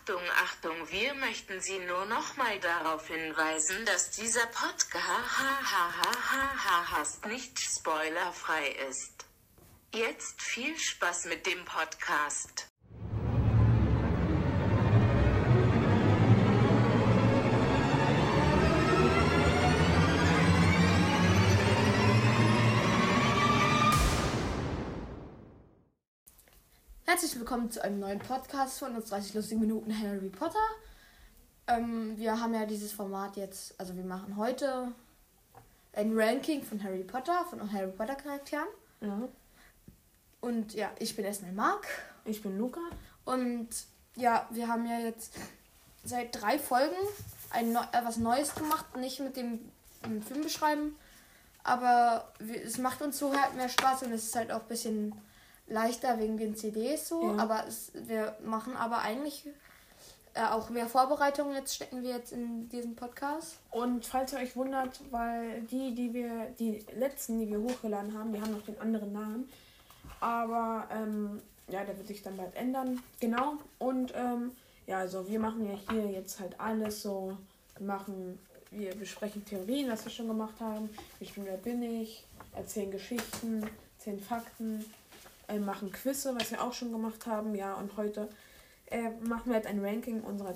Achtung, Achtung, wir möchten Sie nur noch mal darauf hinweisen, dass dieser Podcast nicht spoilerfrei ist. Jetzt viel Spaß mit dem Podcast. Herzlich willkommen zu einem neuen Podcast von uns 30 lustigen Minuten Harry Potter. Ähm, wir haben ja dieses Format jetzt, also wir machen heute ein Ranking von Harry Potter, von Harry Potter Charakteren. Ja. Und ja, ich bin erstmal Marc. Ich bin Luca. Und ja, wir haben ja jetzt seit drei Folgen ein Neu äh, was Neues gemacht, nicht mit dem, dem Film beschreiben, aber wir, es macht uns so halt mehr Spaß und es ist halt auch ein bisschen leichter wegen den CDs so, Ja. aber es, wir machen aber eigentlich äh, auch mehr Vorbereitungen jetzt stecken wir jetzt in diesen Podcast. Und falls ihr euch wundert, weil die, die wir, die letzten, die wir hochgeladen haben, die haben noch den anderen Namen. Aber ähm, ja, der wird sich dann bald ändern. Genau. Und ähm, ja, also wir machen ja hier jetzt halt alles so. Wir machen, wir besprechen Theorien, was wir schon gemacht haben. Wir spielen Wer bin ich, erzählen Geschichten, erzählen Fakten, äh, machen Quizze, was wir auch schon gemacht haben. Ja, und heute äh, machen wir halt ein Ranking unserer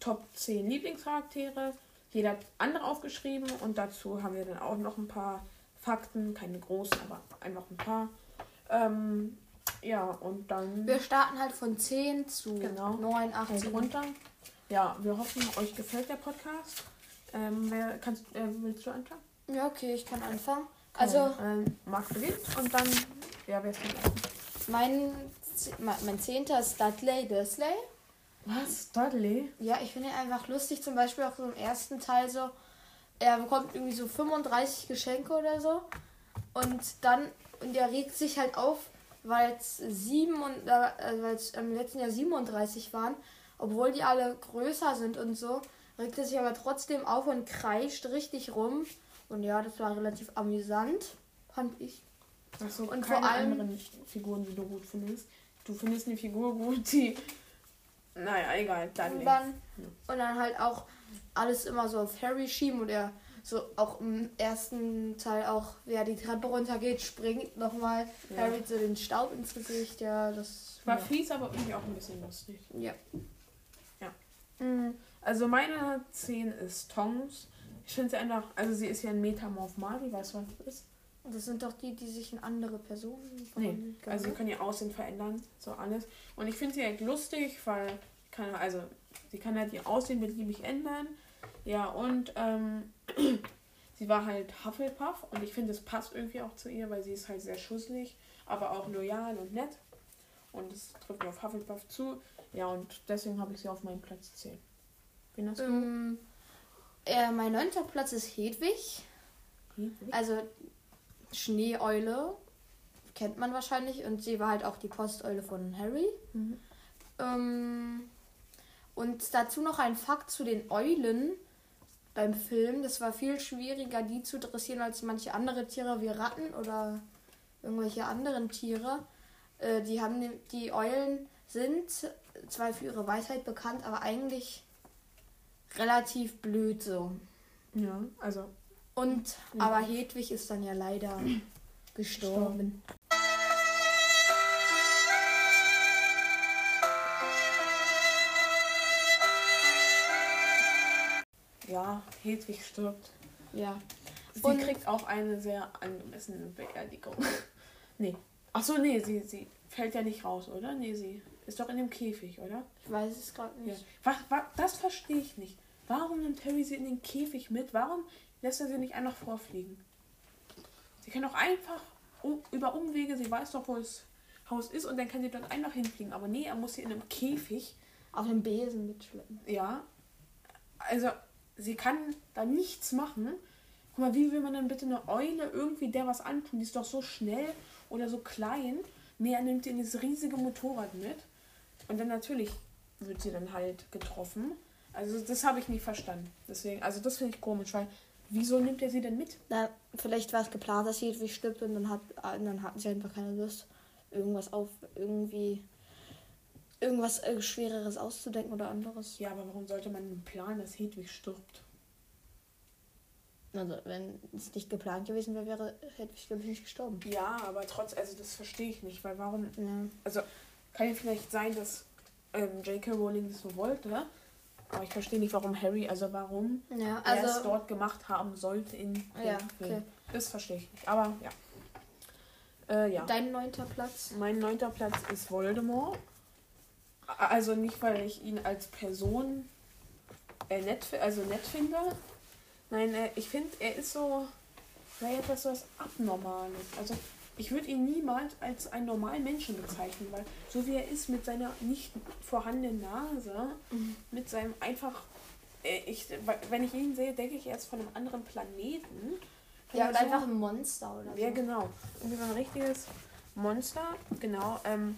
Top 10 Lieblingscharaktere. Jeder hat andere aufgeschrieben und dazu haben wir dann auch noch ein paar Fakten, keine großen, aber einfach ein paar. Ähm, ja, und dann Wir starten halt von 10 zu Genau. 9, 8, halt 7. runter. Ja, wir hoffen, euch gefällt der Podcast. Ähm, wer kannst, äh, willst du anfangen? Ja, okay, ich kann anfangen. Also, ähm, Marc beginnt und dann, ja, wer ist denn mein, mein mein zehnter ist Dudley Dursley. Was? Dudley? Ja, ich finde ihn einfach lustig. Zum Beispiel auch so im ersten Teil so. Er bekommt irgendwie so 35 Geschenke oder so. Und dann, und er regt sich halt auf, weil es sieben und äh, weil es im letzten Jahr 37 waren, obwohl die alle größer sind und so, regt er sich aber trotzdem auf und kreischt richtig rum. Und ja, das war relativ amüsant, fand ich. Achso, Und und vor keine allem- anderen Figuren, die du gut findest. Du findest eine Figur gut, die. Naja, egal, Dudley. Und dann, und dann halt auch alles immer so auf Harry schieben und er so auch im ersten Teil auch, wer die Treppe runtergeht, springt nochmal Ja. Harry so den Staub ins Gesicht. Ja, das War ja. fies, aber irgendwie auch ein bisschen lustig. Ja. Ja. Mhm. Also meine 10 ist Tongs. Ich finde sie einfach, also sie ist ja ein Metamorph Mali, weißt du, was das ist? Das sind doch die, die sich in andere Personen Nee, verwandeln können, also sie ne? können ihr Aussehen verändern, so alles. Und ich finde sie halt lustig, weil kann, also sie kann halt ihr Aussehen beliebig ändern. Ja, und ähm, sie war halt Hufflepuff und ich finde, es passt irgendwie auch zu ihr, weil sie ist halt sehr schusselig, aber auch loyal und nett. Und es trifft auf Hufflepuff zu. Ja, und deswegen habe ich sie auf meinem Platz 10. Wen hast du? Ähm, äh, mein neunter Platz ist Hedwig. Hedwig? Also Schneeeule. Kennt man wahrscheinlich. Und sie war halt auch die Posteule von Harry. Mhm. Ähm, und dazu noch ein Fakt zu den Eulen beim Film. Das war viel schwieriger, die zu dressieren als manche andere Tiere wie Ratten oder irgendwelche anderen Tiere. Äh, die haben ne- die Eulen sind zwar für ihre Weisheit bekannt, aber eigentlich relativ blöd so. Ja, also Und Ja. aber Hedwig ist dann ja leider gestorben. ja, Hedwig stirbt. Ja. Sie Und- kriegt auch eine sehr angemessene Beerdigung. nee. Ach so, nee, sie, sie fällt ja nicht raus, oder? Nee, sie ist doch in dem Käfig, oder? Ich weiß es gerade Ja. nicht. Was, was, das verstehe ich nicht. Warum nimmt Harry sie in den Käfig mit? Warum lässt er sie nicht einfach vorfliegen? Sie kann doch einfach um, über Umwege, sie weiß doch, wo das Haus ist und dann kann sie dort einfach hinfliegen. Aber nee, er muss sie in einem Käfig Auf dem Besen mitschleppen. Ja. Also, sie kann da nichts machen. Guck mal, wie will man denn bitte eine Eule irgendwie der was antun? Die ist doch so schnell oder so klein. Nee, er nimmt sie in dieses riesige Motorrad mit. Und dann natürlich wird sie dann halt getroffen. Also, das habe ich nicht verstanden. Deswegen, also, das finde ich komisch, weil wieso nimmt er sie denn mit? Na, vielleicht war es geplant, dass Hedwig stirbt und dann, hat, äh, dann hatten sie einfach keine Lust, irgendwas auf irgendwie irgendwas äh, Schwereres auszudenken oder anderes. Ja, aber warum sollte man planen, dass Hedwig stirbt? Also, wenn es nicht geplant gewesen wäre, wäre Hedwig, glaube ich, nicht gestorben. Ja, aber trotz, also das verstehe ich nicht, weil warum, Ja. also kann ja vielleicht sein, dass ähm, J.K. Rowling das so wollte, aber ich verstehe nicht, warum Harry, also warum Ja, er es also. dort gemacht haben sollte in Ja, Film. okay. Das verstehe ich nicht, aber ja. Äh, ja. Dein neunter Platz. Mein neunter Platz ist Voldemort. Also nicht, weil ich ihn als Person äh, nett, also nett finde. Nein, äh, ich finde, er ist so vielleicht etwas so was Abnormales. Also ich würde ihn niemals als einen normalen Menschen bezeichnen, weil so wie er ist mit seiner nicht vorhandenen Nase, mit seinem einfach, äh, ich, wenn ich ihn sehe, denke ich, er ist von einem anderen Planeten. Ja, oder er einfach ein Monster oder so. ja, genau. Irgendwie so ein richtiges Monster. Genau. Ähm,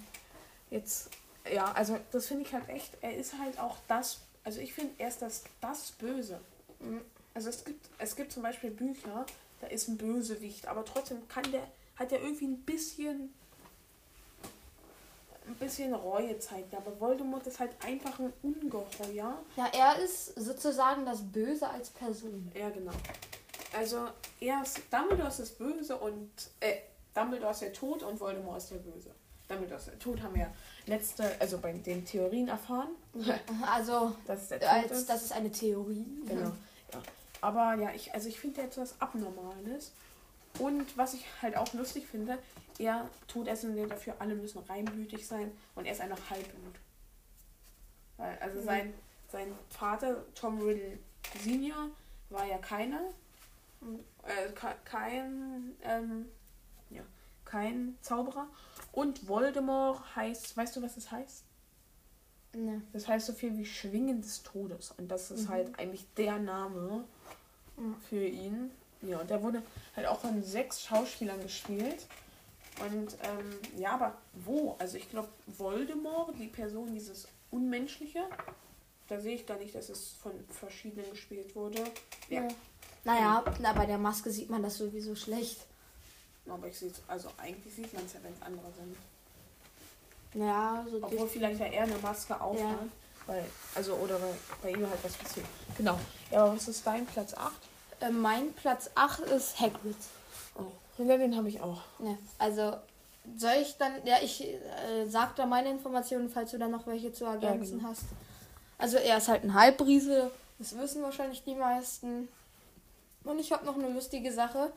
jetzt, ja, also das finde ich halt echt, er ist halt auch das, also ich finde, er ist das, das Böse. Mhm. Also es gibt, es gibt zum Beispiel Bücher, da ist ein Bösewicht, aber trotzdem kann der, hat er irgendwie ein bisschen, ein bisschen Reue zeigt. Aber Voldemort ist halt einfach ein Ungeheuer. Ja, er ist sozusagen das Böse als Person. Ja, genau. Also, er ist, Dumbledore ist das Böse und, äh, Dumbledore ist der Tod und Voldemort ist der Böse. Dumbledore ist der Tod, haben wir letzte, also bei den Theorien erfahren, Also, dass es als ist. das ist eine Theorie. Genau. Ja. Aber ja, ich, also ich finde etwas Abnormales. Und was ich halt auch lustig finde, er tut es und dafür, alle müssen reinblütig sein und er ist einfach Halbblut. Weil, also Mhm. sein, sein Vater, Tom Riddle Senior, war ja keiner. Mhm. Äh, ke- kein, ähm, ja, kein Zauberer. Und Voldemort heißt, weißt du, was das heißt? Ne. Das heißt so viel wie Schwingen des Todes. Und das ist Mhm. halt eigentlich der Name für ihn. Ja, und der wurde halt auch von sechs Schauspielern gespielt. Und ähm, ja, aber wo? Also ich glaube, Voldemort, die Person, dieses Unmenschliche, da sehe ich gar nicht, dass es von verschiedenen gespielt wurde. Ja, Ja. Naja, na, bei der Maske sieht man das sowieso schlecht. aber ich sehe also eigentlich sieht man es ja, wenn es andere sind. Ja, so Obwohl vielleicht ja eher eine Maske aufhat. Ja. Weil, also, oder weil bei ihm halt was passiert. Genau. Ja, aber was ist dein Platz 8? Äh, mein Platz 8 ist Hagrid. Oh, ja, den habe ich auch. Ne. Also, soll ich dann. Ja, ich äh, sag da meine Informationen, falls du dann noch welche zu ergänzen genau. hast. Also, er ist halt ein Halbriese. Das wissen wahrscheinlich die meisten. Und ich habe noch eine lustige Sache.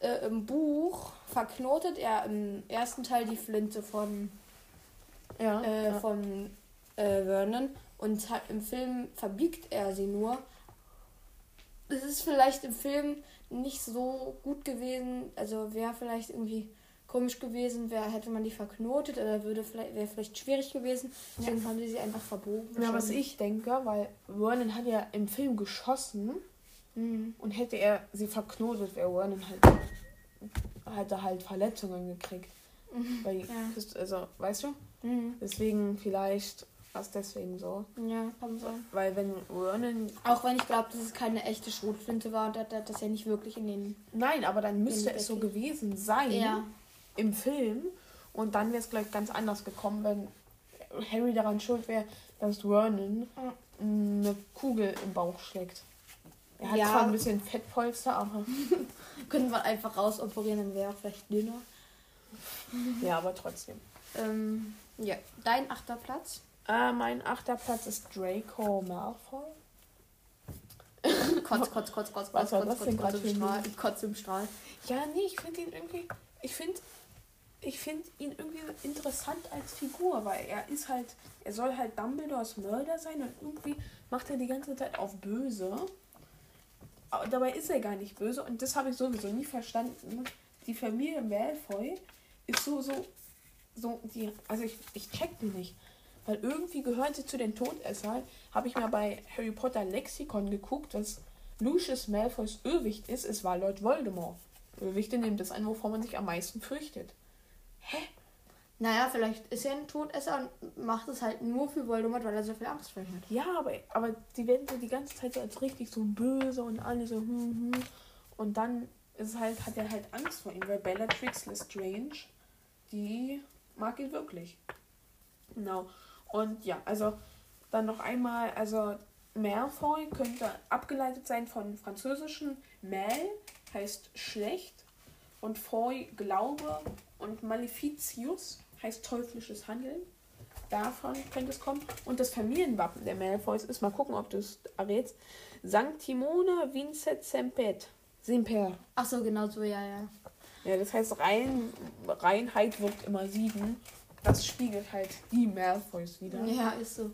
Äh, Im Buch verknotet er im ersten Teil die Flinte von Ja. äh, ja. von äh, Vernon und hat, im Film verbiegt er sie nur. Es ist vielleicht im Film nicht so gut gewesen, also wäre vielleicht irgendwie komisch gewesen, wäre hätte man die verknotet oder würde vielleicht wäre vielleicht schwierig gewesen. Deswegen haben sie sie einfach verbogen. Ja, was ich denke, weil Vernon hat ja im Film geschossen Mhm. und hätte er sie verknotet, wäre Vernon halt hätte halt Verletzungen gekriegt. Weil, Ja. also, weißt du? Mhm. Deswegen vielleicht war es deswegen so. Ja, kann sein. Weil wenn Vernon. Auch wenn ich glaube, dass es keine echte Schrotflinte war und er hat das ja nicht wirklich in den. Nein, aber dann müsste es so gewesen sein Ja. im Film. Und dann wäre es gleich ganz anders gekommen, wenn Harry daran schuld wäre, dass Vernon eine Kugel im Bauch schlägt. Er hat Ja. zwar ein bisschen Fettpolster, aber. Können wir einfach rausoperieren, dann wäre er vielleicht dünner. ja, aber trotzdem. Ähm, ja, dein achter Platz. Äh, mein achter Platz ist Draco Malfoy. Kotz, kotz, kotz, kotz, Was kotz, war kotz, das kotz, denn kotz gerade im für ein Strahl. Ich kotze im Strahl. Ja, nee, ich finde ihn irgendwie. Ich finde. Ich finde ihn irgendwie interessant als Figur, weil er ist halt. Er soll halt Dumbledores Mörder sein und irgendwie macht er die ganze Zeit auf böse. Aber dabei ist er gar nicht böse und das habe ich sowieso nie verstanden. Die Familie Malfoy ist so, so, so, die, also ich, ich check die nicht. Weil irgendwie gehören sie zu den Todessern. Habe ich mal bei Harry Potter Lexikon geguckt, dass Lucius Malfoys Irrwicht ist. Es war Lord Voldemort. Irrwichte nehmen das an, wovor man sich am meisten fürchtet. Hä? Naja, vielleicht ist er ein Todesser und macht es halt nur für Voldemort, weil er so viel Angst vor ihm hat. Ja, aber, aber die werden so die ganze Zeit so als richtig so böse und alle so hm, hm. Und dann ist halt, hat er halt Angst vor ihm, weil Bellatrix Lestrange, die mag ihn wirklich. Genau. Und ja, also dann noch einmal, also Malfoy könnte abgeleitet sein von französischen Mal, heißt schlecht, und Foy Glaube und Maleficius heißt teuflisches Handeln. Davon könnte es kommen. Und das Familienwappen der Malfoys ist, mal gucken, ob du es errätst, Sanctimone Vincent Sempet. Semper. Ach so, genau so, ja, ja. Ja, das heißt, rein, Reinheit wirkt immer sieben. Das spiegelt halt die Malfoys wieder. Ja, ist so.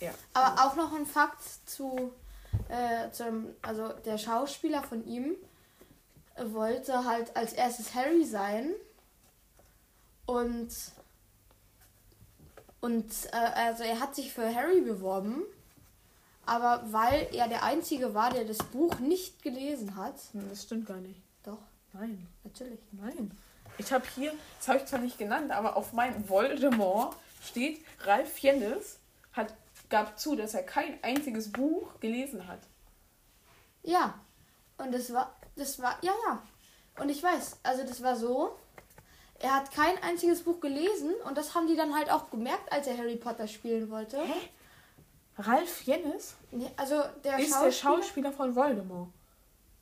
Ja. Aber auch noch ein Fakt zu, äh, zum, also der Schauspieler von ihm äh, wollte halt als erstes Harry sein und und äh, also er hat sich für Harry beworben, aber weil er der einzige war, der das Buch nicht gelesen hat. Hm, Das stimmt gar nicht. Doch, Nein, natürlich. nein. Ich habe hier, das habe ich zwar nicht genannt, aber auf meinem Voldemort steht, Ralf Fiennes hat, gab zu, dass er kein einziges Buch gelesen hat. Ja. Und das war, das war, ja, ja. Und ich weiß, also das war so, er hat kein einziges Buch gelesen und das haben die dann halt auch gemerkt, als er Harry Potter spielen wollte. Ralf Fiennes Nee, also der ist Schauspieler, der Schauspieler von Voldemort.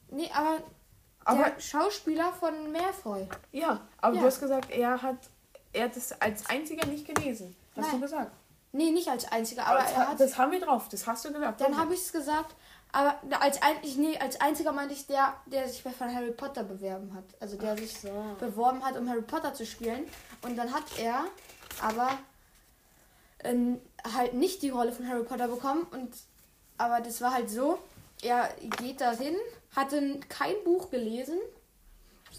Nee, aber, Aber der Schauspieler von Malfoy. ja, aber Ja. du hast gesagt, er hat, er hat es als einziger nicht gelesen. Hast Nein. du gesagt? Nee, nicht als einziger, aber Aber das, er hat. das haben wir drauf, das hast du gesagt. Dann habe ich es gesagt, aber als, ein, ich, nee, als einziger meinte ich der, der sich von Harry Potter bewerben hat. Also der sich so. beworben hat, um Harry Potter zu spielen. Und dann hat er aber ähm, halt nicht die Rolle von Harry Potter bekommen. Und aber das war halt so, er geht dahin, hatte kein Buch gelesen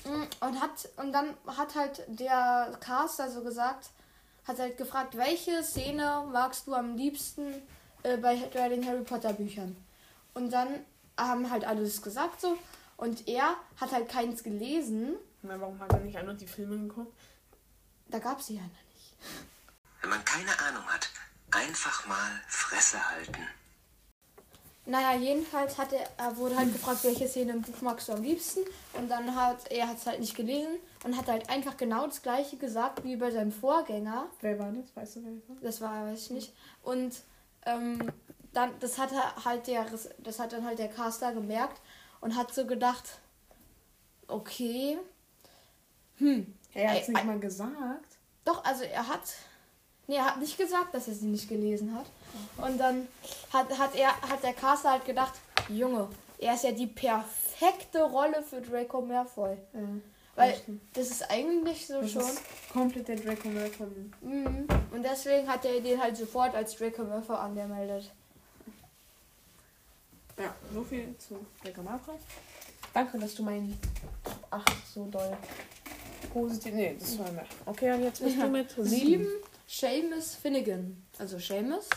mm, und hat und dann hat halt der Caster so gesagt, hat halt gefragt, welche Szene magst du am liebsten äh, bei, bei den Harry Potter Büchern? Und dann haben halt alle das gesagt so und er hat halt keins gelesen. Na, warum hat er nicht einfach die Filme geguckt? Da gab es sie ja noch nicht. Wenn man keine Ahnung hat, einfach mal Fresse halten. Naja, jedenfalls hat er, er wurde halt gefragt, welche Szene im Buch magst du am liebsten. Und dann hat er hat es halt nicht gelesen und hat halt einfach genau das gleiche gesagt wie bei seinem Vorgänger. Wer war das? Weißt du, wer das war? Das war, weiß ich nicht. Und ähm, dann, das hat er halt der, das hat dann halt der Caster gemerkt und hat so gedacht, okay, hm, Er hat es nicht mal gesagt. Doch, also er hat. Nee, er hat nicht gesagt, dass er sie nicht gelesen hat. Und dann hat, hat er hat der Caster halt gedacht, Junge, er ist ja die perfekte Rolle für Draco Malfoy. Weil stimmt. das ist eigentlich so Das schon. ist komplett der Draco Malfoy. Mhm. Und deswegen hat er den halt sofort als Draco Malfoy angemeldet. Ja, so viel zu Draco Malfoy. Danke, dass du meinen Ach, so doll positiv. Nee, das war mehr. Okay, und jetzt bist du mit Sieben. sieben. Seamus Finnegan. Also Seamus.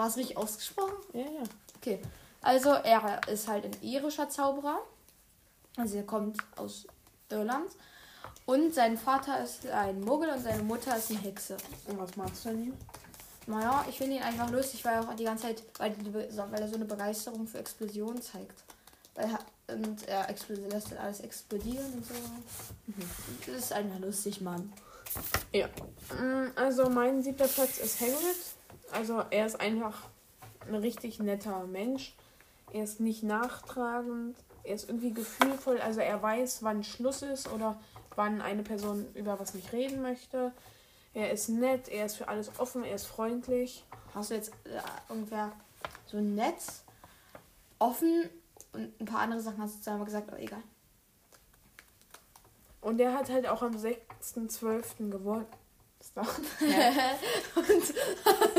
War es richtig ausgesprochen? Ja, ja. Okay. Also er ist halt ein irischer Zauberer. Also er kommt aus Irland. Und sein Vater ist ein Muggel und seine Mutter ist eine Hexe. Und was machst du denn hier? Naja, ich finde ihn einfach lustig, weil er auch die ganze Zeit, weil, weil er so eine Begeisterung für Explosionen zeigt. Weil er, und er lässt dann alles explodieren und so. Das ist einfach lustig, Mann. Ja. Mm, Also mein siebter Platz ist Hagrid. Also er ist einfach ein richtig netter Mensch. Er ist nicht nachtragend. Er ist irgendwie gefühlvoll. Also er weiß, wann Schluss ist oder wann eine Person über was nicht reden möchte. Er ist nett, er ist für alles offen, er ist freundlich. Hast du jetzt äh, ungefähr so ein Netz offen und ein paar andere Sachen hast du zweimal gesagt, aber egal. Und er hat halt auch am 6.12. gewonnen. Ist da-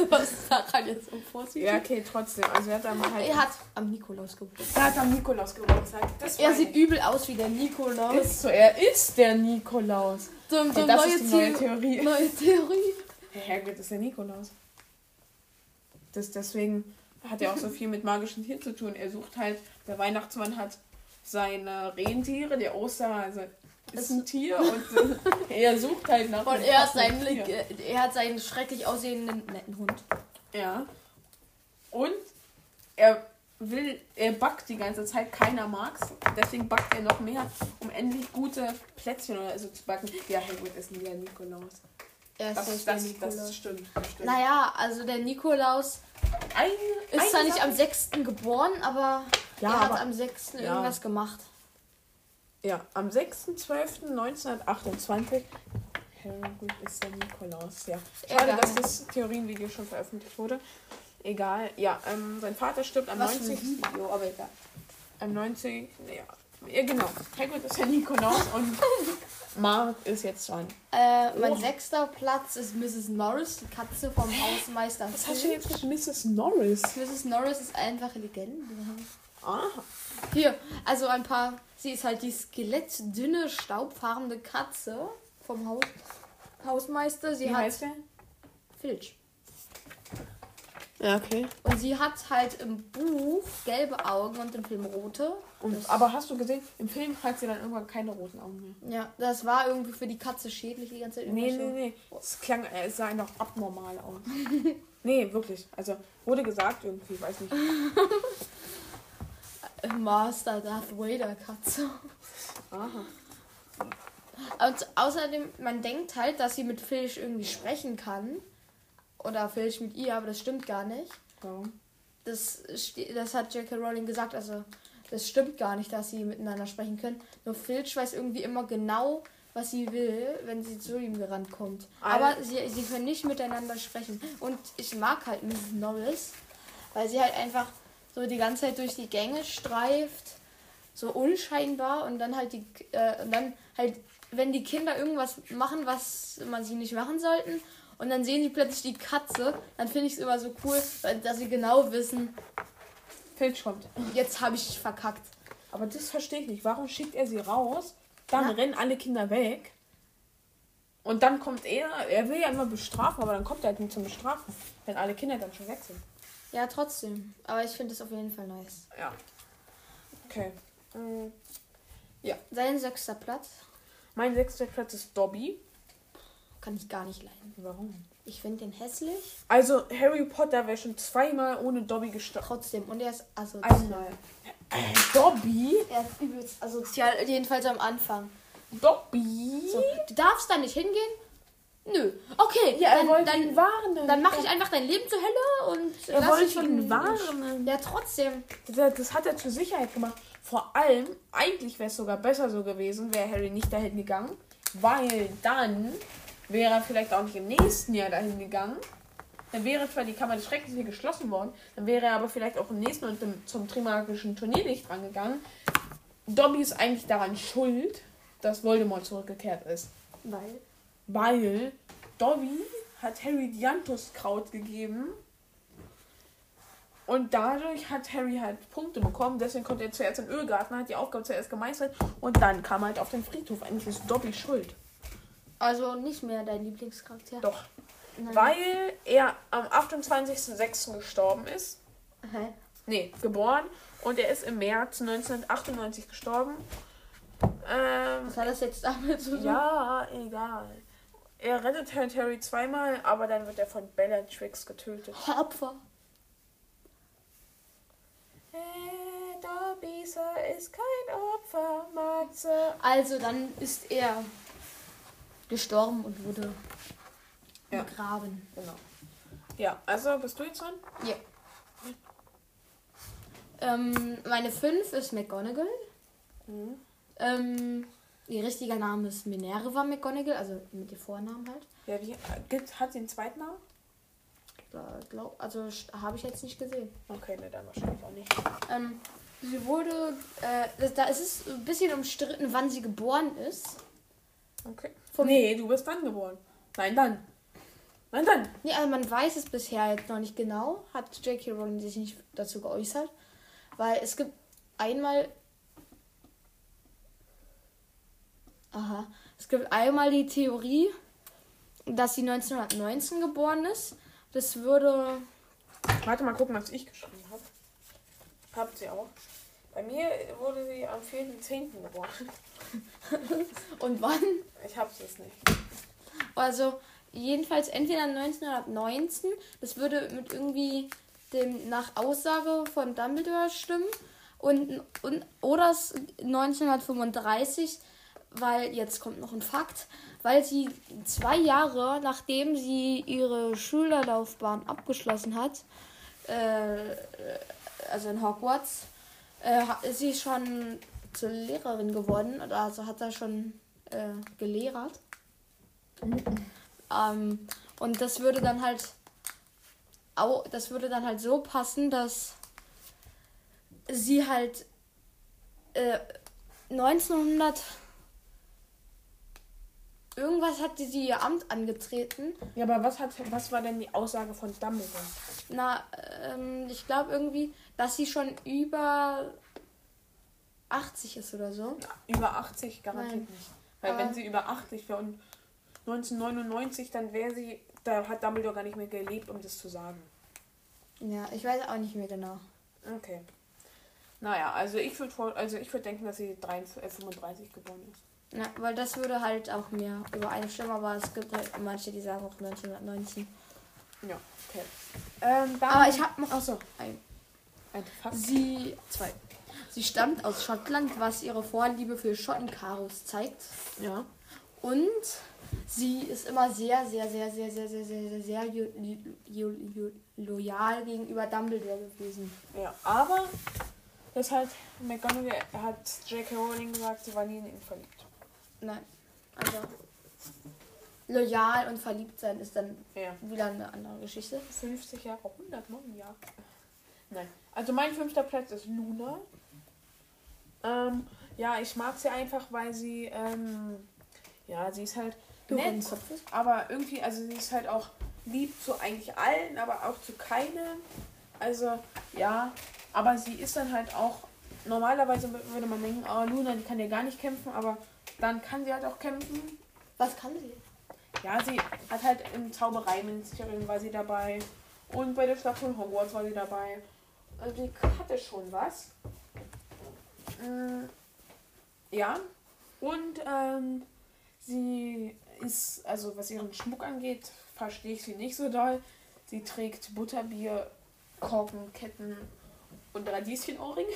Was ist daran jetzt so positiv? ja, okay, trotzdem. Also er hat einmal halt. Er hat am Nikolaus Geburtstag. er hat am Nikolaus Geburtstag. Das Er sieht übel aus wie der Nikolaus. ist so, er ist der Nikolaus. So, Hey, das neue, ist die neue The- Theorie. neue Theorie. Herr Hagrid ist der Nikolaus. Das, deswegen hat er auch so viel mit magischen Tieren zu tun. Er sucht halt, der Weihnachtsmann hat seine Rentiere, der Oster, also ist ein Tier und er sucht halt nach Und er hat, seinen, Tier. äh, er hat seinen schrecklich aussehenden netten Hund. Ja. Und er will, er backt die ganze Zeit, keiner mag's. Deswegen backt er noch mehr, um endlich gute Plätzchen oder so zu backen. Ja, Hagrid ist nie der Nikolaus. Er ist Das, nicht das, der das, Nikolaus. stimmt. Das stimmt. Naja, also der Nikolaus Eine, ist zwar nicht am 6. geboren, aber Ja, er hat aber- am 6. Ja. irgendwas gemacht. Ja, am 6.12.1928. Harry ist der Nikolaus, ja. Schade, Egal. dass das Theorienvideo schon veröffentlicht wurde. Egal, ja, ähm, sein Vater stirbt am Was für ein 90. Video, aber egal. Am 90. Ja, ja genau. Hagrid ist der Nikolaus und Mark ist jetzt dran. Äh, mein Oh. sechster Platz ist Mrs. Norris, die Katze vom Hausmeister. Was hast du jetzt mit Mrs. Norris? Mrs. Norris ist einfache Legende. Ah, Hier, also ein paar. Sie ist halt die skelettdünne, staubfarbene Katze vom Haus, Hausmeister. Sie wie hat heißt der? Filch. Ja, okay. Und sie hat halt im Buch gelbe Augen und im Film rote. Und, aber hast du gesehen, im Film hat sie dann irgendwann keine roten Augen mehr. Ja, das war irgendwie für die Katze schädlich die ganze Zeit. Nee, nee, nee. Es klang, äh, es sah einfach abnormal aus. nee, wirklich. Also wurde gesagt irgendwie, weiß nicht. Master Darth Vader Katze. Aha. Und außerdem, man denkt halt, dass sie mit Filch irgendwie sprechen kann. Oder Filch mit ihr, aber das stimmt gar nicht. Warum? Das, das hat J.K. Rowling gesagt, also das stimmt gar nicht, dass sie miteinander sprechen können. Nur Filch weiß irgendwie immer genau, was sie will, wenn sie zu ihm gerannt kommt. Al- Aber sie, sie können nicht miteinander sprechen. Und ich mag halt Mrs. Norris, weil sie halt einfach so die ganze Zeit durch die Gänge streift, so unscheinbar und dann halt die äh, und dann halt, wenn die Kinder irgendwas machen, was man sie nicht machen sollten, und dann sehen sie plötzlich die Katze, dann finde ich es immer so cool, weil- dass sie genau wissen, Filch kommt. jetzt habe ich verkackt. Aber das verstehe ich nicht. Warum schickt er sie raus? Dann Ja. rennen alle Kinder weg. Und dann kommt er, er will ja immer bestrafen, aber dann kommt er halt nicht zum Bestrafen, wenn alle Kinder dann schon weg sind. Ja, trotzdem. Aber ich finde es auf jeden Fall nice. Ja. Okay. Mm, Sein sechster Platz Mein sechster Platz ist Dobby. kann ich gar nicht leiden. Warum? Ich finde den hässlich. Also Harry Potter wäre schon zweimal ohne Dobby gestorben. Trotzdem. Und er ist asozial. Einmal. Äh, Dobby? Er ist übelst asozial. Jedenfalls am Anfang. Dobby? So, du darfst da nicht hingehen? Nö. Okay, Ja, er dann, wollte dann, ihn warnen. dann mache ich einfach dein Leben zur Hölle und Er lass wollte dich ihn warnen. Ja, trotzdem. Das, das hat er zur Sicherheit gemacht. Vor allem, eigentlich wäre es sogar besser so gewesen, wäre Harry nicht dahin gegangen, weil dann wäre er vielleicht auch nicht im nächsten Jahr dahin gegangen. Dann wäre zwar die Kammer des Schreckens hier geschlossen worden, dann wäre er aber vielleicht auch im nächsten und zum Trimagischen Turnier nicht rangegangen. Dobby ist eigentlich daran schuld, dass Voldemort zurückgekehrt ist. Weil. Weil Dobby hat Harry Dianthuskraut gegeben. Und dadurch hat Harry halt Punkte bekommen. Deswegen konnte er zuerst in den Ölgarten, hat die Aufgabe zuerst gemeistert. Und dann kam er halt auf den Friedhof. Eigentlich ist Dobby schuld. Also nicht mehr dein Lieblingscharakter. Doch. Nein. Weil er am 28.06. gestorben ist. Hä? Nee, geboren. Und er ist im März 1998 gestorben. Ähm, Was hat das jetzt damit zu tun? Ja, egal. Er rettet halt Harry zweimal, aber dann wird er von Bellatrix getötet. Opfer. Hey, Dobby, Sir ist kein Opfer, Matze. Also dann ist er gestorben und wurde Ja. begraben. Genau. Ja, also bist du jetzt dran? Ja. Ähm, meine 5 ist McGonagall. Mhm. Ähm, ihr richtiger Name ist Minerva McGonagall, also mit dem Vornamen halt. Ja, wie, gibt, hat sie einen zweiten Namen? Gla- Glaub, also habe ich jetzt nicht gesehen. Okay, ne, dann wahrscheinlich auch nicht. Ähm, sie wurde, äh, da ist es ein bisschen umstritten, wann sie geboren ist. Okay. Vom- nee, du bist dann geboren. Nein, dann. Nein, dann. Nee, also man weiß es bisher jetzt noch nicht genau. Hat J.K. Rowling sich nicht dazu geäußert. Weil es gibt einmal. Aha. Es gibt einmal die Theorie, dass sie 1919 geboren ist. Das würde. Warte mal gucken, was ich geschrieben habe. Habt sie auch. Bei mir wurde sie am 4.10. geboren. Und wann? Ich hab's jetzt nicht. Also, jedenfalls entweder 1919. Das würde mit irgendwie dem nach Aussage von Dumbledore stimmen. Und, und oder es 1935, weil jetzt kommt noch ein Fakt, weil sie zwei Jahre nachdem sie ihre Schülerlaufbahn abgeschlossen hat, äh, also in Hogwarts, äh, ist sie schon zur Lehrerin geworden, also hat er schon äh, gelehrt. Ähm, und das würde dann halt au, das würde dann halt so passen, dass sie halt äh, 1900 irgendwas hatte sie ihr Amt angetreten. Ja, aber was, hat, was war denn die Aussage von Dumbledore? Na, ähm, ich glaube irgendwie, dass sie schon über 80 ist oder so. Über 80 garantiert Nein. nicht. Weil Aber- wenn sie über 80 wäre und 1999, dann wäre sie, da hat Dumbledore gar nicht mehr gelebt, um das zu sagen. Ja, ich weiß auch nicht mehr genau. Okay. Naja, also ich würde also ich würde denken, dass sie 33, äh, 35 geboren ist. Ja, weil das würde halt auch mehr übereinstimmen, aber es gibt halt manche, die sagen auch 1919. Ja, okay. Ähm, Aber ich habe noch Achso, ein. ein Fakt. Sie, zwei. Sie stammt aus Schottland, was ihre Vorliebe für Schottenkaros zeigt. Ja. Und sie ist immer sehr, sehr, sehr, sehr, sehr, sehr, sehr, sehr, sehr loyal gegenüber Dumbledore gewesen. Ja, aber das hat McGonagall hat J.K. Rowling gesagt, sie war nie in ihn verliebt. Nein, also loyal und verliebt sein ist dann Ja. wieder eine andere Geschichte. 50 Jahre, 109 Jahre. Nein. Also mein fünfter Platz ist Luna. Ähm, ja, ich mag sie einfach, weil sie, ähm, ja, sie ist halt nett, Kopf ist. aber irgendwie, also sie ist halt auch lieb zu eigentlich allen, aber auch zu keinem. Also, ja, aber sie ist dann halt auch, normalerweise würde man denken, oh, Luna, die kann ja gar nicht kämpfen, aber dann kann sie halt auch kämpfen. Was kann sie? Ja, sie hat halt im Zaubereiministerium war sie dabei und bei der Schlacht von Hogwarts war sie dabei. Also sie hatte schon was. Mm, ja. Und ähm, sie ist, also was ihren Schmuck angeht, verstehe ich sie nicht so doll. Sie trägt Butterbier, Korken, Ketten und Radieschenohrring.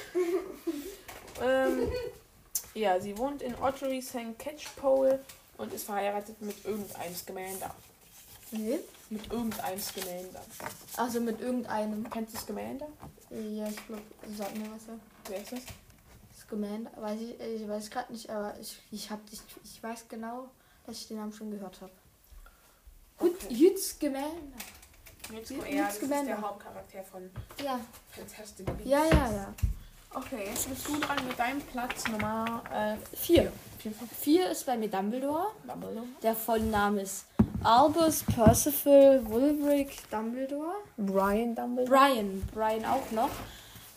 ähm, ja, sie wohnt in Ottery St. Catchpole und ist verheiratet mit irgendeinem Scamander. Nee. Mit irgendeinem Scamander. Also mit irgendeinem. Kennst du Scamander? Ja, ich glaube, sag mir was. ja. Wer ist das? Scamander, weiß ich, ich weiß gerade nicht, aber ich, ich, hab, ich, ich weiß genau, dass ich den Namen schon gehört habe. Gut, Okay. Jüt Scamander. Newt ja, das ist der Hauptcharakter von Ja, Fantastic Beasts. ja, ja, ja. Okay, jetzt bist du dran mit deinem Platz Nummer äh, Vier. vier, fünf, Vier ist bei mir Dumbledore. Dumbledore. Der volle Name ist Albus Percival Wulbrick Dumbledore. Brian Dumbledore. Brian, Brian auch noch.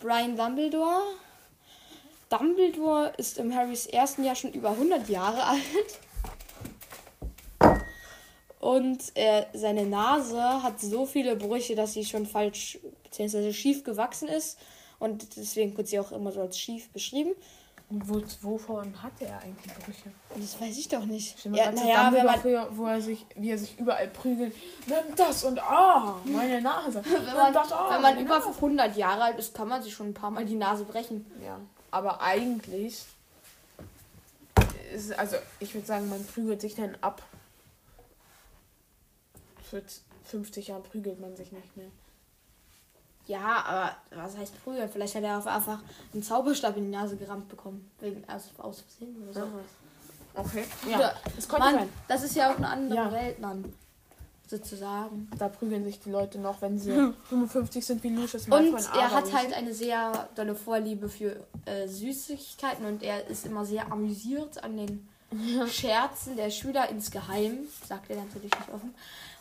Brian Dumbledore. Dumbledore ist im Harrys ersten Jahr schon über 100 Jahre alt. Und er, seine Nase hat so viele Brüche, dass sie schon falsch bzw. schief gewachsen ist. Und deswegen wird sie auch immer so als schief beschrieben. Wo, wovon hat er eigentlich Brüche? Und das weiß ich doch nicht. Mir Ja, naja, wenn man, für, wo er sich, wie er sich überall prügelt. Nimm das und ah, meine Nase. wenn Nimm man, das, ah, wenn man über Nase. 100 Jahre alt ist, kann man sich schon ein paar Mal die Nase brechen. Ja, aber eigentlich ist, also ich würde sagen, man prügelt sich dann ab. Für 50 Jahren prügelt man sich nicht mehr. Ja, aber was heißt früher? Vielleicht hat er auch einfach einen Zauberstab in die Nase gerammt bekommen. Wegen aus, aus Versehen oder so. Okay. Ja, es konnte Mann, sein. das ist ja auch eine andere Ja. Welt, Mann. Sozusagen. Da prügeln sich die Leute noch, wenn sie 55 sind wie Lucius Und Malfoy in er hat halt eine sehr dolle Vorliebe für äh, Süßigkeiten und er ist immer sehr amüsiert an den Scherzen der Schüler insgeheim, sagt er natürlich nicht offen.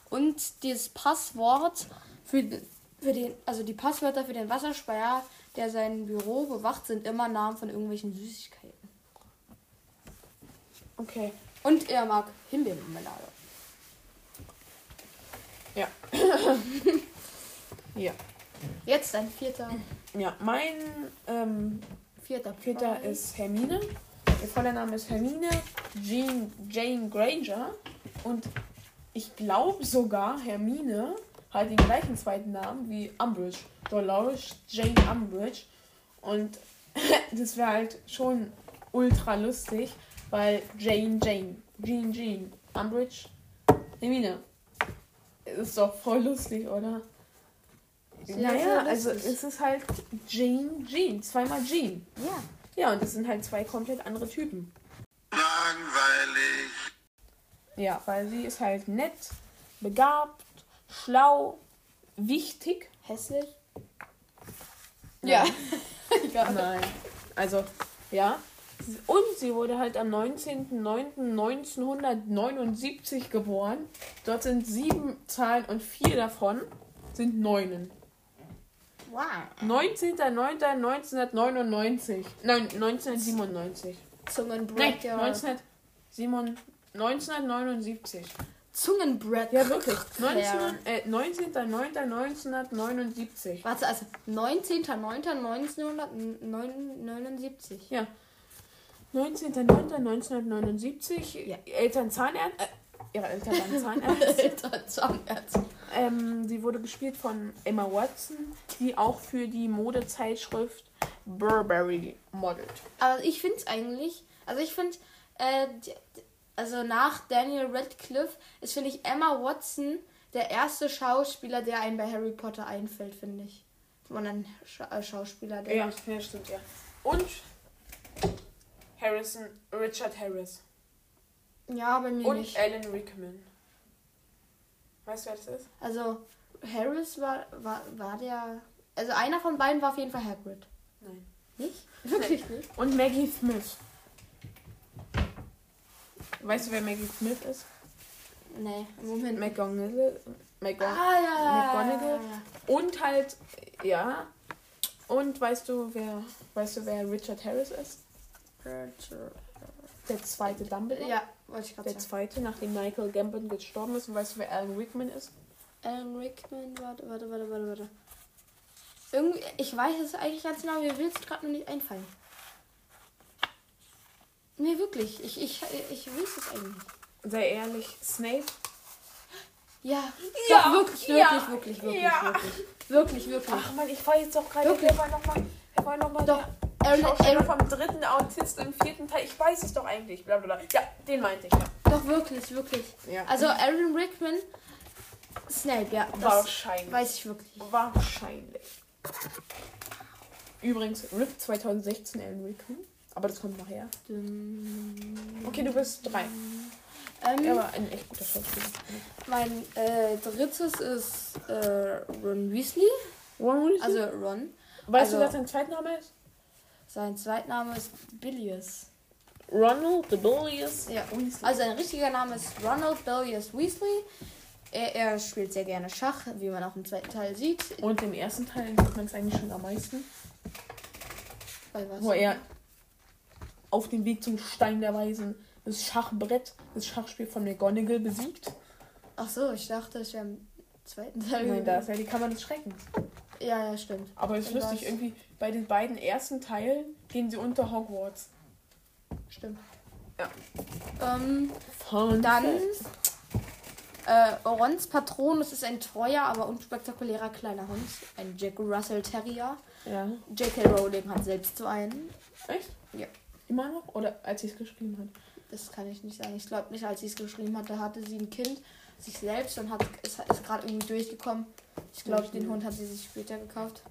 Und das Passwort für, für den, also die Passwörter für den Wasserspeier, der sein Büro bewacht, sind immer Namen von irgendwelchen Süßigkeiten. Okay. Und er mag Himbeermarmelade. Ja. ja. Jetzt ein vierter, Ja, mein ähm, vierter, vierter ist Hermine. Ihr voller Name ist Hermine Jean, Jane Granger. Und ich glaube sogar, Hermine hat den gleichen zweiten Namen wie Umbridge. Dolores Jane Umbridge. Und das wäre halt schon ultra lustig, Weil Jane, Jane, Jean, Jean, Umbridge, Hermine. Ist doch voll lustig, oder? Sehr, naja, sehr also es ist halt Jane, Jean, zweimal Jean. Ja. Ja, und das sind halt zwei komplett andere Typen. Langweilig. Ja, weil sie ist halt nett, begabt, schlau, wichtig. Hässlich? Ja. Egal. Nein. Also, ja. Und sie wurde halt am 19.09.1979 geboren. Dort sind sieben Zahlen und vier davon sind Neunen. Wow. 19.09.1999. Nein, 1997. Nein, Zungenbrecher. 1977 1979. Zungenbrecher. Ja, wirklich. 19, Ja. äh, 19.09.1979. Warte, also 19.09.1979. Ja. 19.09.1979. Ja. Eltern Zahnärzte. Äh, ihre Eltern waren Zahnärzte. Alter, Zahnärzte. ähm, sie wurde gespielt von Emma Watson, die auch für die Modezeitschrift Burberry modelt. Aber ich finde es eigentlich, also ich finde, äh, also nach Daniel Radcliffe ist, finde ich, Emma Watson der erste Schauspieler, der einem bei Harry Potter einfällt, finde ich. Von einem Scha äh, Schauspieler, der. Ja, ja, stimmt, ja. Und Harrison, Richard Harris. Ja, bei mir Und nicht. Alan Rickman. Weißt du, wer das ist? Also, Harris war, war, war der. Also, einer von beiden war auf jeden Fall Hagrid. Nein. Nicht? Wirklich nicht? Und Maggie Smith. Weißt du, wer Maggie Smith ist? Nee, Moment. McGonagall. McGonagall. ah, ja, ja, McGonagall. ja. Und halt, ja. Und weißt du, wer, weißt du, wer Richard Harris ist? Der zweite Dumbledore. Ja, wollte ich gerade Der sagen. zweite, nachdem Michael Gambon gestorben ist. Und weißt du, wer Alan Rickman ist? Alan Rickman, warte, warte, warte, warte, warte. Irgendwie, ich weiß es eigentlich ganz genau, mir will es gerade noch nicht einfallen. Nee, wirklich. Ich, ich, ich weiß es eigentlich. Sei ehrlich, Snape. Ja, Ja, doch, wirklich, ja, wirklich, wirklich, wirklich, ja. wirklich. Wirklich, wirklich. Ach man, ich war jetzt doch gerade. Wirklich? Wer war nochmal? Wer war nochmal? Doch, Aaron, Aaron, vom dritten Autist im vierten Teil. Ich weiß es doch eigentlich. Blablabla. Ja, den meinte ich. Ja. doch, wirklich, wirklich. Ja. Also, Aaron Rickman, Snape, ja. Wahrscheinlich. weiß ich wirklich. Wahrscheinlich. Übrigens, RIP 2016 Alan Rickman. Aber das kommt nachher. Okay, du bist drei. Ähm, Er war ein echt guter Schauspieler. mein äh, drittes ist äh, Ron Weasley. Ron Weasley? Also Ron. weißt du, also- was sein Zweitname ist? Sein Zweitname ist Bilius. Ronald the Bullius. Ja, also sein richtiger Name ist Ronald Bellius Weasley. Er, er spielt sehr gerne Schach, wie man auch im zweiten Teil sieht. Und im ersten Teil sieht man es eigentlich schon am meisten. Wo er auf dem Weg zum Stein der Weisen das Schachbrett, das Schachspiel von McGonagall besiegt. Ach so, ich dachte, es wäre im zweiten Teil. Nein, da ist ja die Kammer des Schreckens. Ja, ja, stimmt. Aber es ist Ich lustig, irgendwie bei den beiden ersten Teilen gehen sie unter Hogwarts. Stimmt. Ja. Ähm, Fun dann äh, Rons Patronus ist ein treuer, aber unspektakulärer kleiner Hund. Ein Jack Russell Terrier. Ja. J.K. Rowling hat selbst so einen. Echt? Ja. Immer noch? Oder als sie es geschrieben hat? Das kann ich nicht sagen. Ich glaube nicht, als sie es geschrieben hatte, hatte sie ein Kind, sich selbst und hat ist, ist gerade irgendwie durchgekommen. Ich glaube, den Hund hat sie sich später gekauft.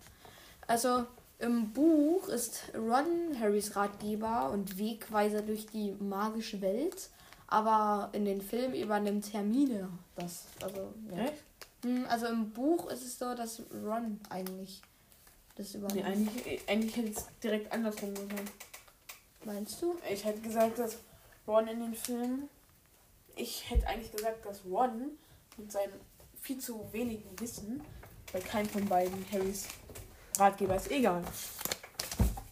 Also im Buch ist Ron Harrys Ratgeber und Wegweiser durch die magische Welt, aber in den Filmen übernimmt Hermine das. Also, ja. Hm, also im Buch ist es so, dass Ron eigentlich das Nee, übernimmt. eigentlich, eigentlich hätte es direkt andersrum gesagt. Meinst du? Ich hätte gesagt, dass Ron in den Filmen. Ich hätte eigentlich gesagt, dass Ron mit seinem viel zu wenigen Wissen, bei keinem von beiden Harrys Ratgeber ist egal.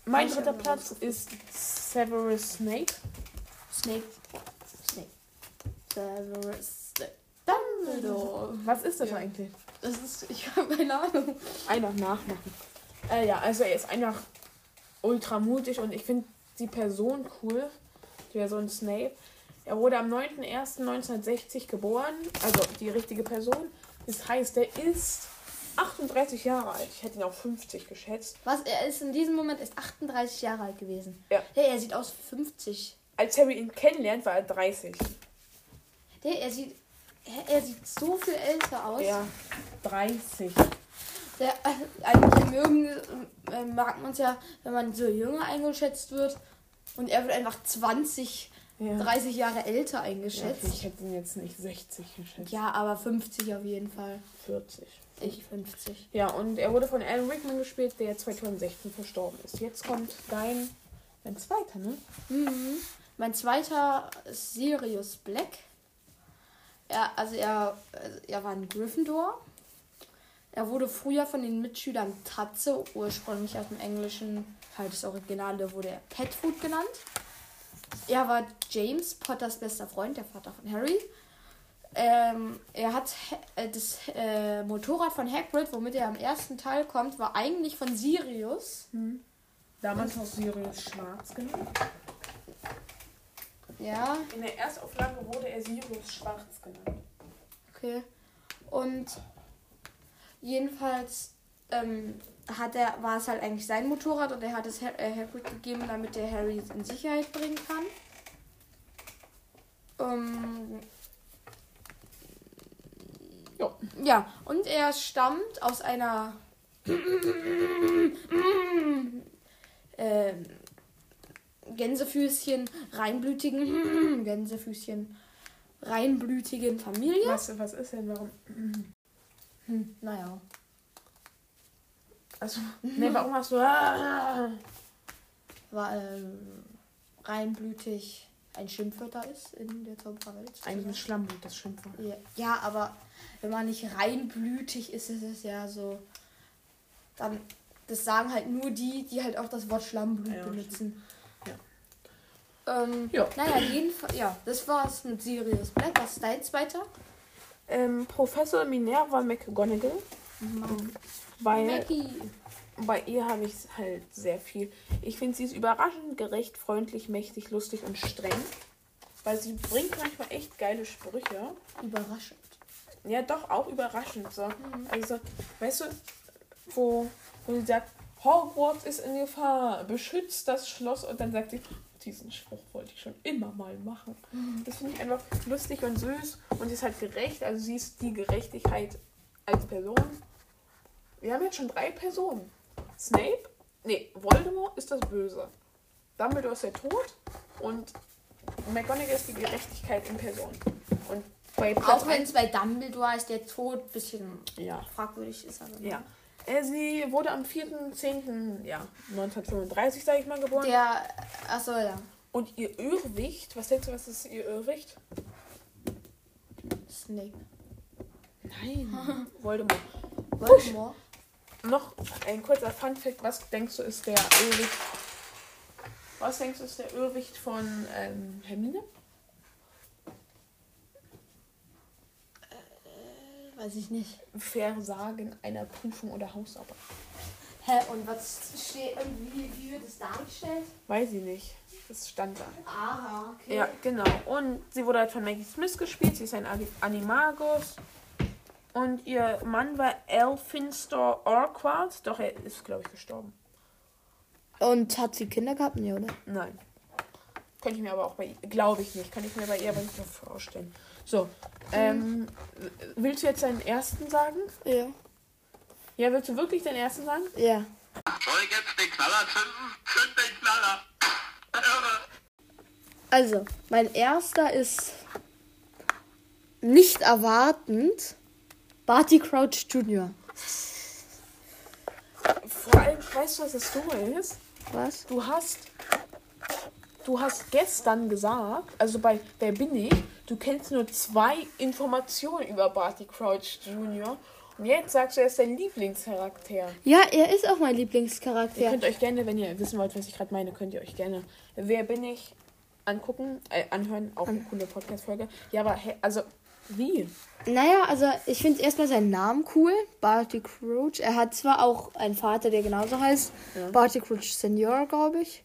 Mein dritter Platz ist Severus Snape. Snape. Snape. Severus Snape. Dumbledore. Was ist das Ja. eigentlich? Das ist, ich habe keine Ahnung. Einfach nachmachen. Äh, ja, also er ist einfach ultra mutig und ich finde die Person cool. So ein Snape. Er wurde am 9.01.1960 geboren. Also die richtige Person. Das heißt, er ist 38 Jahre alt. Ich hätte ihn auf 50 geschätzt. Was? Er ist in diesem Moment ist 38 Jahre alt gewesen. Ja. Hey, er sieht aus wie 50. als Harry ihn kennenlernt, war er 30. Der, er sieht. Er, er sieht so viel älter aus. Ja, 30. Der, äh, eigentlich mögen, äh, mag man es ja, wenn man so jünger eingeschätzt wird. Und er wird einfach 20, Ja. 30 Jahre älter Ja, eingeschätzt. ich hätte ihn jetzt nicht 60 geschätzt. Ja, aber 50 auf jeden Fall. 40. Ich 50. Ja, und er wurde von Alan Rickman gespielt, der 2016 verstorben ist. Jetzt kommt dein, dein zweiter, ne? Mhm. Mein zweiter ist Sirius Black. Er, also er, er war ein Gryffindor. Er wurde früher von den Mitschülern Tatze, ursprünglich aus dem Englischen, halt das Originale, wurde er Petfood genannt. Er war James Potters bester Freund, der Vater von Harry. Ähm, er hat Ha- äh, das äh, Motorrad von Hagrid, womit er am ersten Teil kommt, war eigentlich von Sirius. Damals auch Sirius Schwarz genannt. Ja, In der Erstauflage wurde er Sirius Schwarz genannt. Okay. Und jedenfalls ähm, hat er, war es halt eigentlich sein Motorrad und er hat es Ha- äh, Hagrid gegeben, damit er Harry in Sicherheit bringen kann. Ähm, Ja. ja, und er stammt aus einer ähm, Gänsefüßchen, reinblütigen Gänsefüßchen, reinblütigen Familie. Was, was ist denn, warum? Hm, naja. Also, ne, warum hast du. Ah, War ähm, reinblütig ein Schimpfwörter ist in der Zaubererwelt. eigentlich ein Schlammblut, das Schimpfwort. Ja, ja, aber wenn man nicht reinblütig ist, ist es ja so. Dann. Das sagen halt nur die, die halt auch das Wort Schlammblut Ja, benutzen. Ja. Ähm, Ja. Naja, jedenfalls. Ja, das war's mit Sirius Black. Was ist dein zweiter? Ähm, Professor Minerva McGonagall. Weil Maggie. bei ihr habe ich halt sehr viel. Ich finde, sie ist überraschend gerecht, freundlich, mächtig, lustig und streng. Weil sie bringt manchmal echt geile Sprüche. Überraschend. Ja, doch, auch überraschend. So. Also, weißt du, wo, wo sie sagt, Hogwarts ist in Gefahr, beschützt das Schloss. Und dann sagt sie, diesen Spruch wollte ich schon immer mal machen. Das finde ich einfach lustig und süß. Und sie ist halt gerecht. Also sie ist die Gerechtigkeit als Person. Wir haben jetzt schon drei Personen. Snape, nee, Voldemort ist das Böse. Dumbledore ist der Tod. Und McGonagall ist die Gerechtigkeit in Person. Und bei Platz Auch wenn es bei Dumbledore ist der Tod ein bisschen ja. fragwürdig ist. Aber Ja. Äh, Sie wurde am 4.10. Ja, 1935, sage ich mal, geboren. Der. Achso, ja. Und ihr Irrwicht, was denkst du, was ist ihr Irrwicht? Snape. Nein. Voldemort. Voldemort. Noch ein kurzer Funfact, was denkst du ist der Irrwicht? Was denkst du ist der Irrwicht von ähm, Hermine? Weiß ich nicht. Versagen einer Prüfung oder Hausarbeit. Hä, und was steht. Und wie, wie wird es dargestellt? Weiß ich nicht. Das stand da. Aha, okay. Ja, genau. Und sie wurde halt von Maggie Smith gespielt. Sie ist ein Animagus. Und ihr Mann war Elphinstor Urquhart. Doch, er ist, glaube ich, gestorben. Und hat sie Kinder gehabt? Nee, oder? Nein. Könnte ich mir aber auch bei ihr, glaube ich nicht, kann ich mir bei ihr aber nicht mehr vorstellen. So, ähm, willst du jetzt deinen ersten sagen? Ja. Ja, willst du wirklich deinen ersten sagen? Ja. Soll ich jetzt den Knaller zünden? Zünd den Knaller! Also, mein erster ist nicht erwartend Barty Crouch Jr. Vor allem, weißt du, was das Dumme ist? Was? Du hast, du hast gestern gesagt, also bei Wer bin ich, du kennst nur zwei Informationen über Barty Crouch Jr. Und jetzt sagst du, er ist dein Lieblingscharakter. Ja, er ist auch mein Ihr Lieblingscharakter. könnt euch gerne, wenn ihr wissen wollt, was ich gerade meine, könnt ihr euch gerne Wer bin ich angucken, äh, anhören, auch eine coole Podcast-Folge. Ja, aber hä, also, wie? Naja, also ich finde erstmal seinen Namen cool. Barty Crouch. Er hat zwar auch einen Vater, der genauso heißt. Barty Crouch Senior, glaube ich.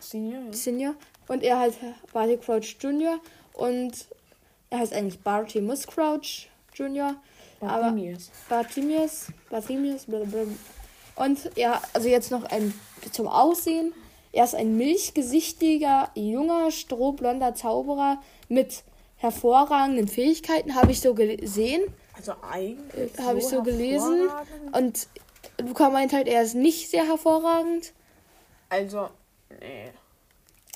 Senior, ja. Senior. Und er heißt Barty Crouch Junior. Und er heißt eigentlich Barty Miss Crouch Junior. Aber. Bartimius, Bartimius, blablabla. Und ja, also jetzt noch ein zum Aussehen. Er ist ein milchgesichtiger, junger, strohblonder Zauberer mit hervorragenden Fähigkeiten, habe ich so gesehen, Also eigentlich. habe ich so gelesen. Und Luca meint halt, er ist nicht sehr hervorragend. Also, nee.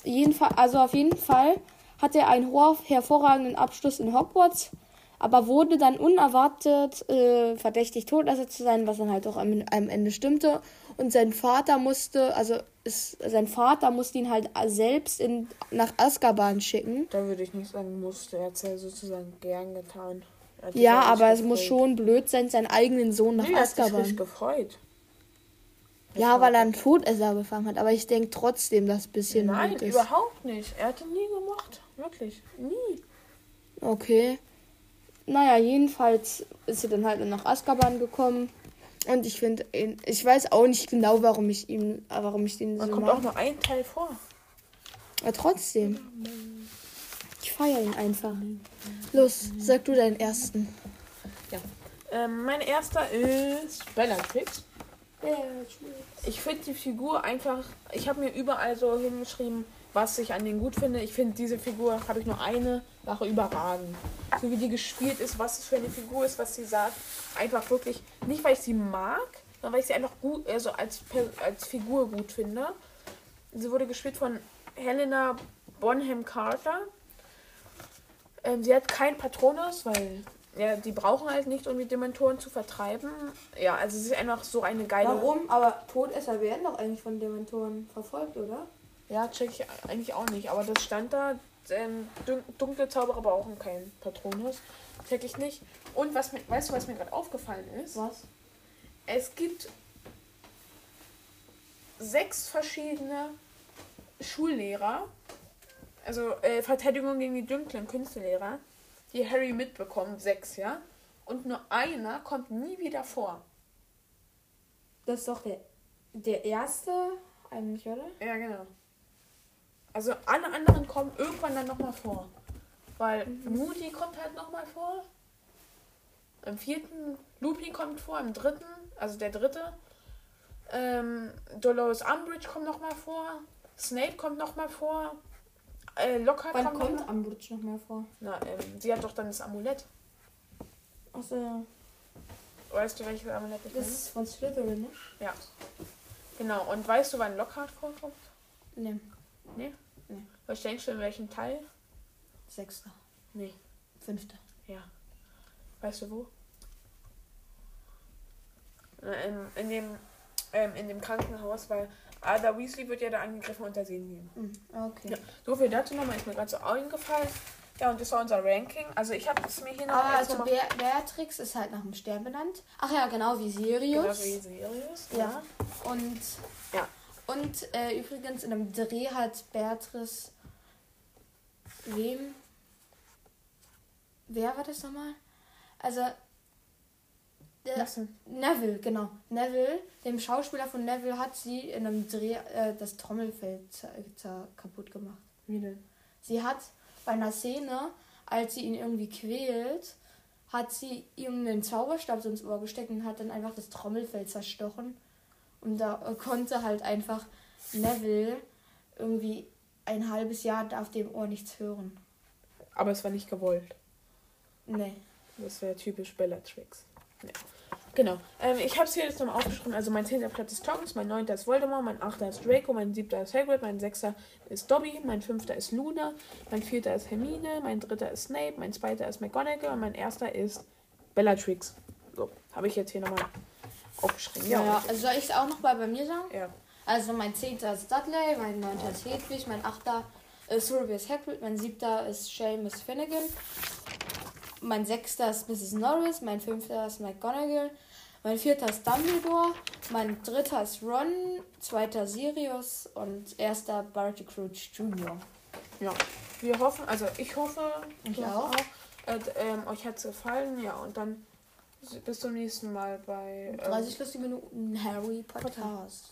Jedenfall, also auf jeden Fall hat er einen hervorragenden Abschluss in Hogwarts, aber wurde dann unerwartet äh, verdächtig todesser zu sein, was dann halt auch am, am Ende stimmte. Und sein Vater musste, also ist, sein Vater musste ihn halt selbst in, nach Azkaban schicken. Da würde ich nicht sagen, musste. Er hat es ja sozusagen gern getan. Ja, aber es muss gefreut. schon blöd sein, seinen eigenen Sohn nach Nee, er hat sich Azkaban. gefreut. Ja, weil er einen Todesser gefangen hat, aber ich denke trotzdem, dass ein bisschen Nein, überhaupt nicht. Er hat ihn nie gemacht. Wirklich. Nie. Okay. Naja, jedenfalls ist er dann halt nach Azkaban gekommen. Und ich finde, ihn- ich weiß auch nicht genau, warum ich ihm, warum ich den Man so kommt auch mag. nur ein Teil vor. Aber trotzdem. Ich feiere ihn einfach. Los, sag du deinen ersten. Ähm, mein erster ist Bellatrix. Ich finde die Figur einfach. Ich habe mir überall so hingeschrieben, was ich an denen gut finde. Ich finde, diese Figur habe ich nur eine Sache überragend. So wie die gespielt ist, was es für eine Figur ist, was sie sagt. Einfach wirklich, nicht weil ich sie mag, sondern weil ich sie einfach gut, also als, als Figur gut finde. Sie wurde gespielt von Helena Bonham Carter. Ähm, sie hat kein Patronus, weil ja, die brauchen halt nicht, um die Dementoren zu vertreiben. Ja, also sie ist einfach so eine geile. Warum? Aber Todesser werden doch eigentlich von Dementoren verfolgt, oder? Ja, check ich eigentlich auch nicht. Aber das stand da. Ähm, dun dunkle Zauberer brauchen keinen Patronus. Check ich nicht. Und was mir, weißt du, was mir gerade aufgefallen ist? Was? Es gibt sechs verschiedene Schullehrer, also äh, Verteidigung gegen die dunklen Künstelehrer, die Harry mitbekommt. Sechs, ja? Und nur einer kommt nie wieder vor. Das ist doch der, der erste eigentlich, oder? Ja, genau. Also alle anderen kommen irgendwann dann nochmal vor. Weil Moody kommt halt nochmal vor. Im vierten, Lupin kommt vor, im dritten, also der dritte. Ähm, Dolores Umbridge kommt nochmal vor. Snape kommt nochmal vor. Äh, Lockhart Wann kommt, kommt noch- nochmal vor? Na, ähm, sie hat doch dann das Amulett. Achso, Weißt du, welches Amulett das meine? ist von Slytherin, ne? Ja. Genau. Und weißt du, wann Lockhart vorkommt? Ne, Nee? Nee. Was denkst du, in welchem Teil? sechster, Nee. fünfter. Ja. Weißt du wo? In, in dem ähm, in dem Krankenhaus, weil Ada Weasley wird ja da angegriffen und da sehen wir ihn. Hm, okay. Ja. So viel dazu nochmal, ist mir gerade so eingefallen. Ja, und das war unser Ranking. Also ich habe es mir hier noch Aber jetzt also Be Beatrix ist halt nach dem Stern benannt. Ach ja, genau wie Sirius. genau wie Sirius. Ja. Und, Ja. und äh, übrigens in einem Dreh hat Beatrice wem? Wer war das nochmal? Also der, denn? Neville, genau. Neville, dem Schauspieler von Neville hat sie in einem Dreh äh, das zer- kaputt gemacht. Wie denn? Sie hat bei einer Szene, als sie ihn irgendwie quält, hat sie ihm den Zauberstab so ins Ohr gesteckt und hat dann einfach das Trommelfell zerstochen. Und da äh, konnte halt einfach Neville irgendwie ein halbes Jahr auf dem Ohr nichts hören. Aber es war nicht gewollt. Nee. Das wäre typisch Bellatrix. Ja. Genau. Ähm, ich habe es hier jetzt nochmal aufgeschrieben. Also mein zehnter Platz ist Tonks, mein neunter ist Voldemort, mein achter ist Draco, mein siebter ist Hagrid, mein sechster ist Dobby, mein fünfter ist Luna, mein vierter ist Hermine, mein dritter ist Snape, mein zweiter ist McGonagall und mein erster ist Bellatrix. So, habe ich jetzt hier nochmal aufgeschrieben. Ja, Ja. Also soll ich es auch noch mal bei mir sagen? ja. Also mein zehnter ist Dudley, mein neunter ist Hedwig, mein achter ist Sirius Hagrid, mein siebter ist Seamus Finnegan, mein sechster ist Mrs. Norris, mein fünfter ist McGonagall, mein vierter ist Dumbledore, mein dritter ist Ron, zweiter Sirius und erster Barty Crouch Jr. ja. Wir hoffen, also ich hoffe, Ich du auch. Äh, ähm, euch hat es gefallen. Ja, und dann bis zum nächsten Mal bei ähm, 30 lustige Minuten Harry Podcast.